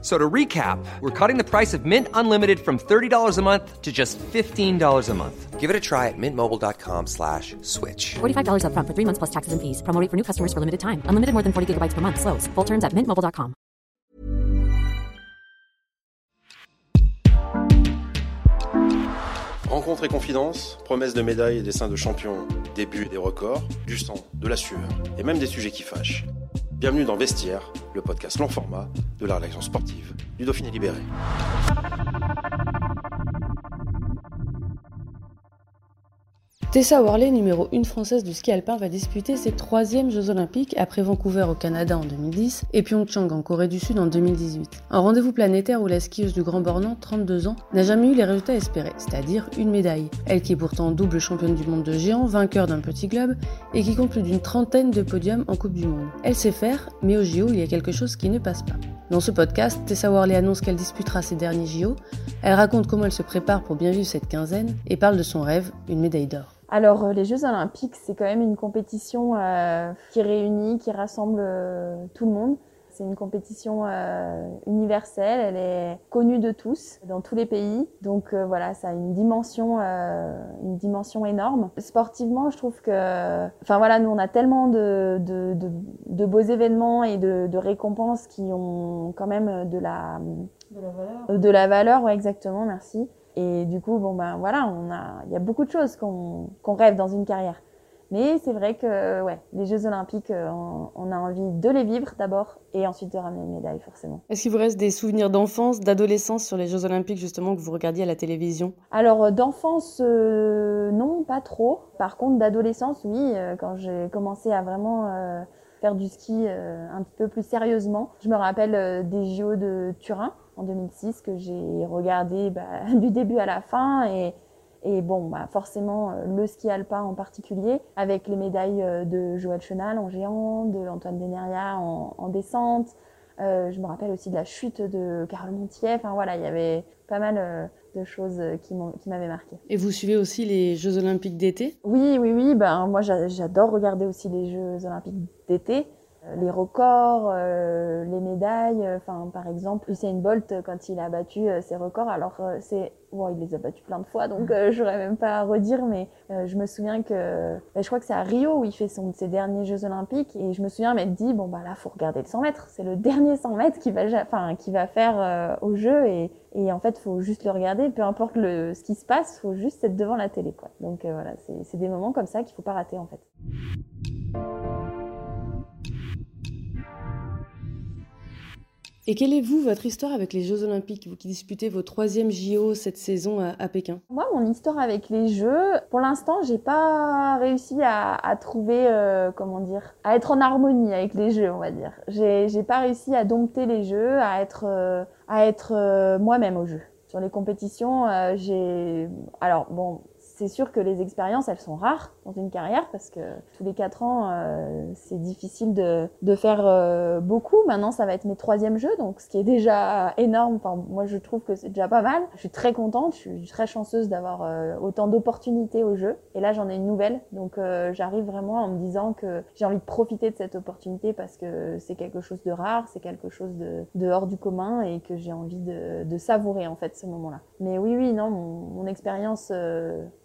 So to recap, we're cutting the price of Mint Unlimited from $30 a month to just $15 a month. Give it a try at mintmobile.com slash switch. $45 upfront for three months plus taxes and fees. Promo rate for new customers for limited time. Unlimited more than 40 gigabytes per month. Slows. Full terms at mintmobile.com. Rencontres et confidences, promesses de médailles et dessins de champions, débuts et des records, du sang, de la sueur et même des sujets qui fâchent. Bienvenue dans Vestiaire, le podcast long format de la rédaction sportive du Dauphiné Libéré. Tessa Worley, numéro 1 française du ski alpin, va disputer ses troisièmes Jeux Olympiques après Vancouver au Canada en 2010 et Pyeongchang en Corée du Sud en 2018. Un rendez-vous planétaire où la skieuse du Grand Bornand, 32 ans, n'a jamais eu les résultats espérés, c'est-à-dire une médaille. Elle qui est pourtant double championne du monde de géant, vainqueur d'un petit globe et qui compte plus d'une trentaine de podiums en Coupe du Monde. Elle sait faire, mais au JO, il y a quelque chose qui ne passe pas. Dans ce podcast, Tessa Worley annonce qu'elle disputera ses derniers JO, elle raconte comment elle se prépare pour bien vivre cette quinzaine et parle de son rêve, une médaille d'or. Alors, euh, les Jeux Olympiques, c'est quand même une compétition euh, qui réunit, qui rassemble euh, tout le monde. C'est une compétition euh, universelle, elle est connue de tous, dans tous les pays. Donc euh, voilà, ça a une dimension, euh, une dimension énorme. Sportivement, je trouve que, enfin voilà, nous on a tellement de, de, de, de beaux événements et de, récompenses qui ont quand même de la, de la valeur. De la valeur, ouais, exactement, merci. Et du coup, bon ben voilà, on a, il y a beaucoup de choses qu'on qu'on rêve dans une carrière. Mais c'est vrai que ouais, les Jeux Olympiques, on, on, a envie de les vivre d'abord et ensuite de ramener une médaille forcément. Est-ce qu'il vous reste des souvenirs d'enfance, d'adolescence sur les Jeux Olympiques justement que vous regardiez à la télévision? Alors d'enfance, euh, non, pas trop. Par contre, d'adolescence, oui, euh, quand j'ai commencé à vraiment euh, faire du ski euh, un petit peu plus sérieusement. Je me rappelle euh, des JO de Turin en 2006 que j'ai regardé bah, du début à la fin et, et bon, bah, forcément euh, le ski alpin en particulier, avec les médailles de Joël Chenal en géant, de Antoine Deneria en, en descente. Euh, je me rappelle aussi de la chute de Carole Montier. Enfin voilà, il y avait pas mal euh, de choses qui m'avaient marqué. Et vous suivez aussi les Jeux Olympiques d'été? Oui, oui, oui. Ben moi, j'adore regarder aussi les Jeux Olympiques d'été les records, euh, les médailles. Enfin, par exemple, Usain Bolt quand il a battu euh, ses records, alors euh, c'est, bon, il les a battus plein de fois, donc euh, j'aurais même pas à redire, mais je me souviens que, ben, je crois que c'est à Rio où il fait son ses derniers Jeux Olympiques, et je me souviens m'être dit bon bah là faut regarder le 100 mètres, c'est le dernier 100 mètres qui va, enfin qui va faire au jeu, et, et en fait faut juste le regarder, peu importe le ce qui se passe, faut juste être devant la télé quoi. Donc voilà, c'est des moments comme ça qu'il faut pas rater en fait. Et quelle est, vous, votre histoire avec les Jeux Olympiques, vous qui disputez vos troisième JO cette saison à, Pékin? Moi, mon histoire avec les Jeux, pour l'instant, j'ai pas réussi à, trouver, euh, comment dire, à être en harmonie avec les Jeux, on va dire. J'ai pas réussi à dompter les Jeux, à être, euh, être euh, moi-même au jeu. Sur les compétitions, j'ai, alors bon, c'est sûr que les expériences, elles sont rares dans une carrière parce que tous les quatre ans, euh, c'est difficile de, faire euh, beaucoup. Maintenant, ça va être mes troisièmes jeux, donc ce qui est déjà énorme. Enfin, moi, je trouve que c'est déjà pas mal. Je suis très contente, je suis très chanceuse d'avoir euh, autant d'opportunités au jeu. Et là, j'en ai une nouvelle, donc j'arrive vraiment en me disant que j'ai envie de profiter de cette opportunité parce que c'est quelque chose de rare, c'est quelque chose de, de, hors du commun et que j'ai envie de, savourer en fait ce moment-là. Mais oui, oui, non, mon, expérience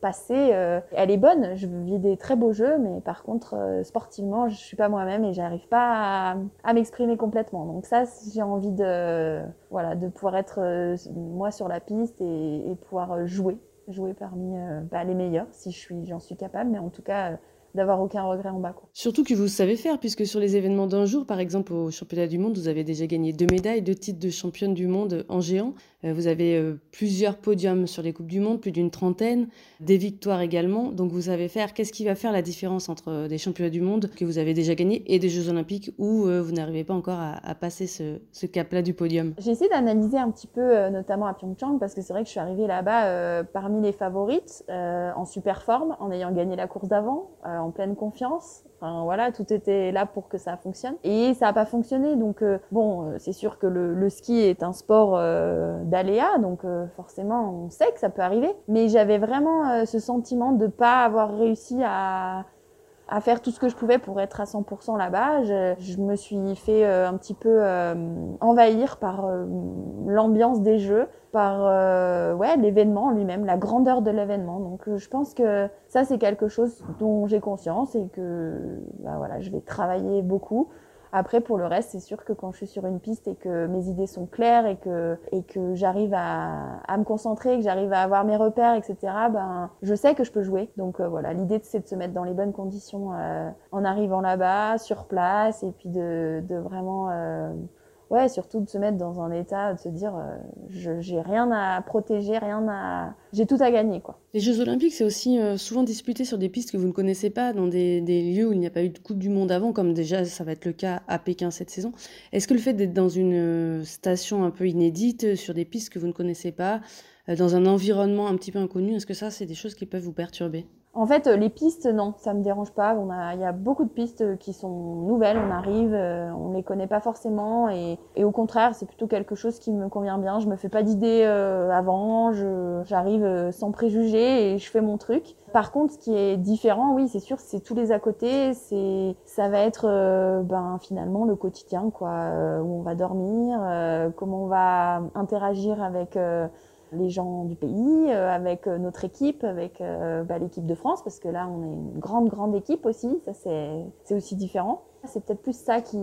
passée, euh, elle est bonne. Je vis des très beaux jeux, mais par contre, euh, sportivement, je suis pas moi-même et j'arrive pas à, m'exprimer complètement. Donc ça, j'ai envie de, voilà, de pouvoir être euh, moi sur la piste et, pouvoir jouer, jouer parmi bah, les meilleurs, si suis, j'en suis capable. Mais en tout cas d'avoir aucun regret en bas. Quoi. Surtout que vous savez faire, puisque sur les événements d'un jour, par exemple au championnat du monde, vous avez déjà gagné deux médailles, deux titres de championne du monde en géant. Euh, vous avez euh, plusieurs podiums sur les Coupes du Monde, plus d'une trentaine, des victoires également. Donc vous savez faire, qu'est-ce qui va faire la différence entre des championnats du monde que vous avez déjà gagnés et des Jeux olympiques où euh, vous n'arrivez pas encore à, à passer ce, ce cap-là du podium? J'ai essayé d'analyser un petit peu, euh, notamment à Pyeongchang, parce que c'est vrai que je suis arrivée là-bas euh, parmi les favorites, en super forme, en ayant gagné la course d'avant en pleine confiance. Enfin, voilà, tout était là pour que ça fonctionne. Et ça n'a pas fonctionné. Donc, euh, bon, euh, c'est sûr que le, ski est un sport euh, d'aléa. Donc, forcément, on sait que ça peut arriver. Mais j'avais vraiment ce sentiment de pas avoir réussi à, à faire tout ce que je pouvais pour être à 100% là-bas. Je, je, me suis fait un petit peu envahir par l'ambiance des jeux par euh, ouais l'événement lui-même, la grandeur de l'événement. Donc euh, je pense que ça c'est quelque chose dont j'ai conscience et que bah, voilà, je vais travailler beaucoup. Après pour le reste, c'est sûr que quand je suis sur une piste et que mes idées sont claires et que et que j'arrive à, à me concentrer, que j'arrive à avoir mes repères, etc. Ben je sais que je peux jouer. Donc euh, voilà, l'idée c'est de se mettre dans les bonnes conditions en arrivant là-bas, sur place, et puis de, de vraiment ouais, surtout de se mettre dans un état, de se dire, euh, j'ai rien à protéger, rien à, j'ai tout à gagner, quoi. Les Jeux Olympiques, c'est aussi euh, souvent disputé sur des pistes que vous ne connaissez pas, dans des, des lieux où il n'y a pas eu de Coupe du Monde avant, comme déjà ça va être le cas à Pékin cette saison. Est-ce que le fait d'être dans une euh, station un peu inédite, sur des pistes que vous ne connaissez pas, dans un environnement un petit peu inconnu, est-ce que ça, c'est des choses qui peuvent vous perturber? En fait, euh, les pistes, non, ça me dérange pas. On a, il y a beaucoup de pistes qui sont nouvelles. On arrive, euh, on les connaît pas forcément, et, et au contraire, c'est plutôt quelque chose qui me convient bien. Je me fais pas d'idées euh, avant. j'arrive sans préjugés et je fais mon truc. Par contre, ce qui est différent, oui, c'est sûr, c'est tous les à côté. C'est, ça va être, ben finalement le quotidien, quoi, où on va dormir, comment on va interagir avec les gens du pays, euh, avec euh, notre équipe, avec euh, bah, l'équipe de France, parce que là, on est une grande, grande équipe aussi. Ça, c'est aussi différent. C'est peut-être plus ça qui,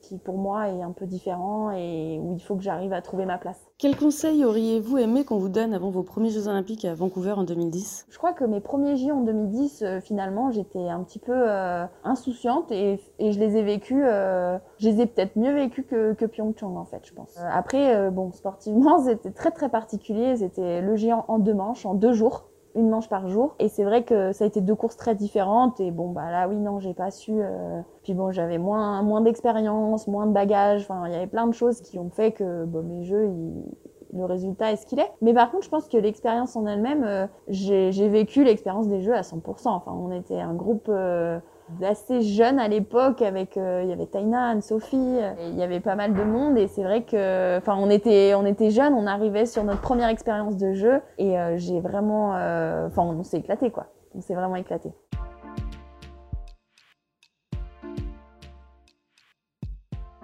qui, pour moi, est un peu différent et où il faut que j'arrive à trouver ma place. Quel conseil auriez-vous aimé qu'on vous donne avant vos premiers Jeux Olympiques à Vancouver en 2010 Je crois que mes premiers Jeux en 2010, euh, finalement, j'étais un petit peu euh, insouciante et, et, je les ai vécus, euh, je les ai peut-être mieux vécus que, que Pyeongchang en fait, je pense. après, bon, sportivement, c'était très très particulier. C'était le géant en deux manches, en deux jours une manche par jour. Et c'est vrai que ça a été deux courses très différentes. Et bon, bah là, oui, non, j'ai pas su. Euh... Puis bon, j'avais moins, moins d'expérience, moins de bagages. Enfin, il y avait plein de choses qui ont fait que bon, mes jeux, ils... le résultat est ce qu'il est. Mais par contre, je pense que l'expérience en elle-même, euh, j'ai vécu l'expérience des jeux à 100%. Enfin, on était un groupe. Euh assez jeune à l'époque avec euh, il y avait Taina, Anne-Sophie, il y avait pas mal de monde et c'est vrai que enfin on était on était jeunes, on arrivait sur notre première expérience de jeu et euh, j'ai vraiment euh, enfin on s'est éclaté quoi. On s'est vraiment éclaté.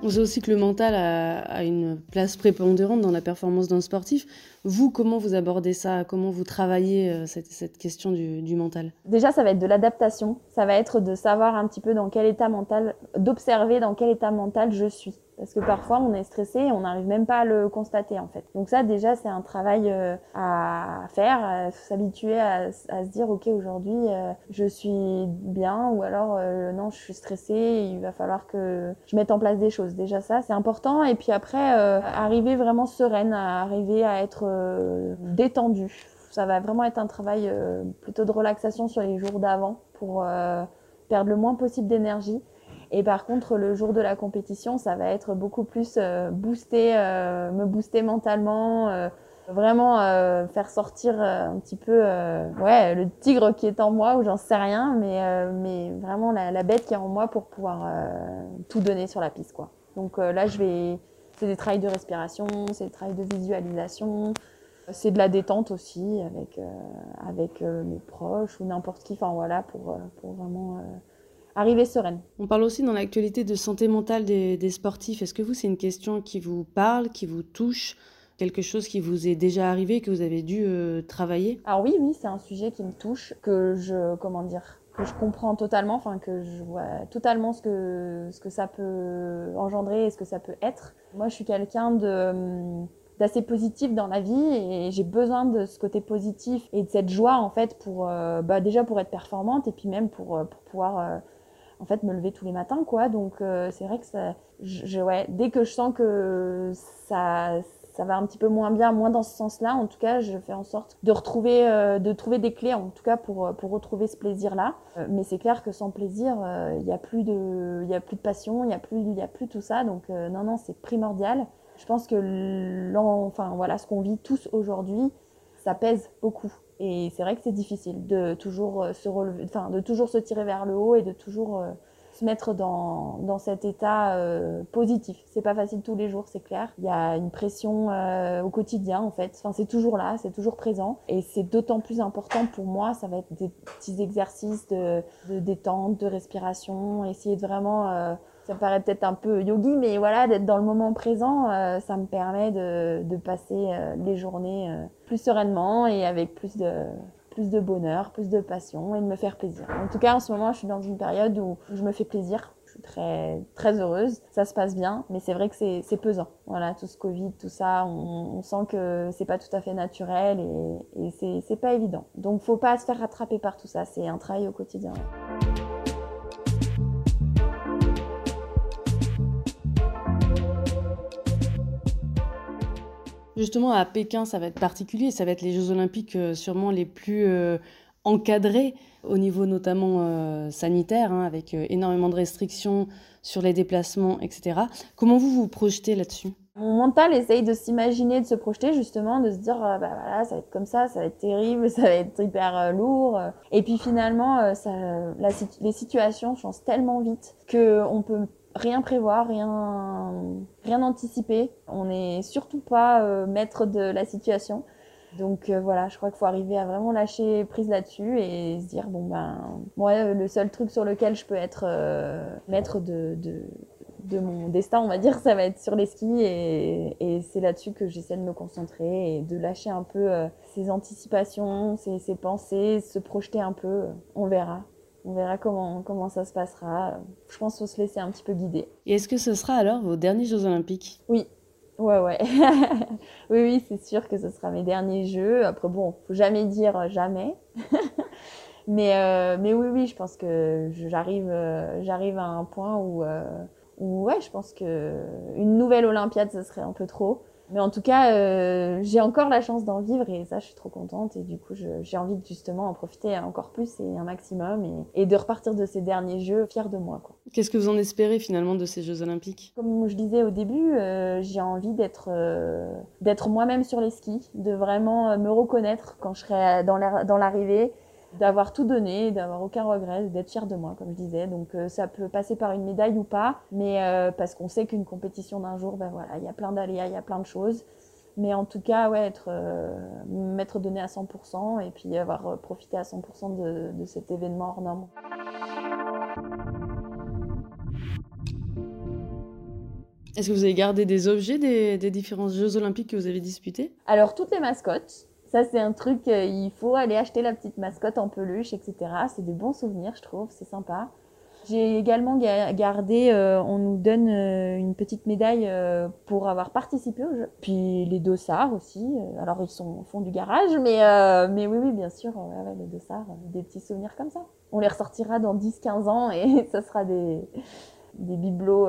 On sait aussi que le mental a, une place prépondérante dans la performance d'un sportif. Vous, comment vous abordez ça? Comment vous travaillez euh, cette, question du, du, mental? Déjà, ça va être de l'adaptation. Ça va être de savoir un petit peu dans quel état mental, d'observer dans quel état mental je suis. Parce que parfois, on est stressé et on n'arrive même pas à le constater, en fait. Donc ça, déjà, c'est un travail euh, à faire, s'habituer à, se dire, OK, aujourd'hui, euh, je suis bien, ou alors, euh, non, je suis stressée, il va falloir que je mette en place des choses. Déjà, ça, c'est important. Et puis après, arriver vraiment sereine, arriver à être détendue. Ça va vraiment être un travail plutôt de relaxation sur les jours d'avant pour perdre le moins possible d'énergie et par contre, le jour de la compétition, ça va être beaucoup plus euh, booster, euh, me booster mentalement, euh, vraiment faire sortir un petit peu ouais, le tigre qui est en moi, ou j'en sais rien, mais, mais vraiment la, la, bête qui est en moi pour pouvoir tout donner sur la piste. Quoi. Donc là, je vais. C'est des travails de respiration, c'est des travails de visualisation, c'est de la détente aussi avec, avec mes proches ou n'importe qui, enfin voilà, pour, pour vraiment arriver sereine. On parle aussi dans l'actualité de santé mentale des, sportifs. Est-ce que vous, c'est une question qui vous parle, qui vous touche quelque chose qui vous est déjà arrivé, que vous avez dû euh, travailler? Alors oui, oui, c'est un sujet qui me touche, que je, comment dire, que je comprends totalement, enfin que je vois totalement ce que, ce que ça peut engendrer et ce que ça peut être. Moi, je suis quelqu'un de d'assez positif dans la vie et j'ai besoin de ce côté positif et de cette joie en fait pour euh, bah, déjà pour être performante et puis même pour, euh, pour pouvoir en fait me lever tous les matins quoi. Donc euh, c'est vrai que ça je, ouais dès que je sens que ça ça va un petit peu moins bien moins dans ce sens-là en tout cas je fais en sorte de retrouver euh, de trouver des clés en tout cas pour pour retrouver ce plaisir là euh, mais c'est clair que sans plaisir il y a plus de il y a plus de passion il y a plus il y a plus tout ça. Donc non non c'est primordial. Je pense que enfin voilà ce qu'on vit tous aujourd'hui ça pèse beaucoup. Et c'est vrai que c'est difficile de toujours se relever, enfin de toujours se tirer vers le haut et de toujours se mettre dans, dans cet état euh, positif. C'est pas facile tous les jours, c'est clair. Il y a une pression euh, au quotidien en fait. Enfin, c'est toujours là, c'est toujours présent. Et c'est d'autant plus important pour moi, ça va être des petits exercices de détente, de respiration, essayer de vraiment... Euh, ça paraît peut-être un peu yogi, mais voilà, d'être dans le moment présent, euh, ça me permet de, passer euh, les journées plus sereinement et avec plus de, plus de bonheur, plus de passion et de me faire plaisir. En tout cas, en ce moment, je suis dans une période où je me fais plaisir. Je suis très, très heureuse. Ça se passe bien, mais c'est vrai que c'est pesant. Voilà, tout ce Covid, tout ça, on, on sent que c'est pas tout à fait naturel et, et c'est pas évident. Donc, faut pas se faire rattraper par tout ça. C'est un travail au quotidien. Justement, à Pékin, ça va être particulier. Ça va être les Jeux Olympiques euh, sûrement les plus euh, encadrés au niveau notamment euh, sanitaire, hein, avec énormément de restrictions sur les déplacements, etc. Comment vous vous projetez là-dessus? Mon mental essaye de s'imaginer, de se projeter justement, de se dire bah ça va être comme ça, ça va être terrible, ça va être hyper lourd. Et puis finalement, les situations changent tellement vite que on peut rien prévoir, rien, rien anticiper. On n'est surtout pas euh, maître de la situation. Donc euh, voilà, je crois qu'il faut arriver à vraiment lâcher prise là-dessus et se dire bon ben moi le seul truc sur lequel je peux être euh, maître de, de, de, mon destin, on va dire, ça va être sur les skis et, c'est là-dessus que j'essaie de me concentrer et de lâcher un peu ces anticipations, ces, ces pensées, se projeter un peu. On verra. On verra comment, comment ça se passera. Je pense qu'il faut se laisser un petit peu guider. Et est-ce que ce sera alors vos derniers Jeux Olympiques? Oui. Ouais, ouais. oui, oui, c'est sûr que ce sera mes derniers Jeux. Après, bon, faut jamais dire jamais. mais, euh, mais oui, oui, je pense que j'arrive, euh, j'arrive à un point où, euh, où, ouais, je pense que une nouvelle Olympiade, ce serait un peu trop. Mais en tout cas, euh, j'ai encore la chance d'en vivre et ça, je suis trop contente. Et du coup, j'ai envie de justement en profiter encore plus et un maximum et, et de repartir de ces derniers Jeux fière de moi. Qu'est-ce que vous en espérez finalement de ces Jeux Olympiques? Comme je disais au début, euh, j'ai envie d'être euh, d'être moi-même sur les skis, de vraiment me reconnaître quand je serai dans l'arrivée d'avoir tout donné, d'avoir aucun regret, d'être fier de moi, comme je disais. Donc euh, ça peut passer par une médaille ou pas, mais euh, parce qu'on sait qu'une compétition d'un jour, ben voilà, il y a plein d'aléas, il y a plein de choses. Mais en tout cas, ouais, être euh, m'être donné à 100% et puis avoir profité à 100% de, de cet événement hors norme. Est-ce que vous avez gardé des objets des, des différents Jeux olympiques que vous avez disputés? Alors toutes les mascottes, ça, c'est un truc, euh, il faut aller acheter la petite mascotte en peluche, etc. C'est des bons souvenirs, je trouve, c'est sympa. J'ai également gardé, euh, on nous donne euh, une petite médaille pour avoir participé au jeu. Puis les dossards aussi. alors ils sont au fond du garage, mais, mais oui, oui, bien sûr, les dossards, des petits souvenirs comme ça. On les ressortira dans 10-15 ans et ça sera des, des bibelots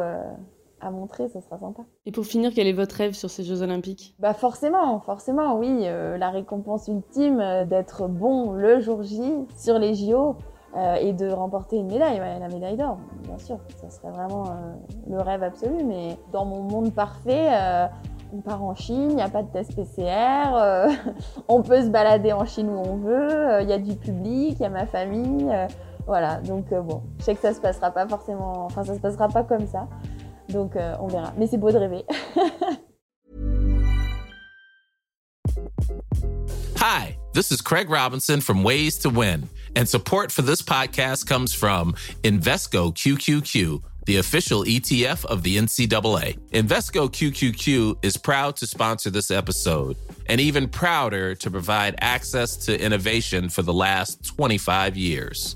à montrer, ça sera sympa. Et pour finir, quel est votre rêve sur ces Jeux Olympiques? Bah forcément, forcément, oui, euh, la récompense ultime euh, d'être bon le jour J sur les JO euh, et de remporter une médaille, la médaille d'or, bien sûr, ça serait vraiment le rêve absolu. Mais dans mon monde parfait, on part en Chine, il n'y a pas de test PCR, on peut se balader en Chine où on veut, il y a du public, il y a ma famille. voilà, donc bon, je sais que ça se passera pas forcément, enfin ça se passera pas comme ça. Donc euh, on verra. Mais c'est beau de rêver. Hi, this is Craig Robinson from Ways to Win, and support for this podcast comes from Invesco QQQ. The official ETF of the NCAA. Invesco QQQ is proud to sponsor this episode and even prouder to provide access to innovation for the last 25 years.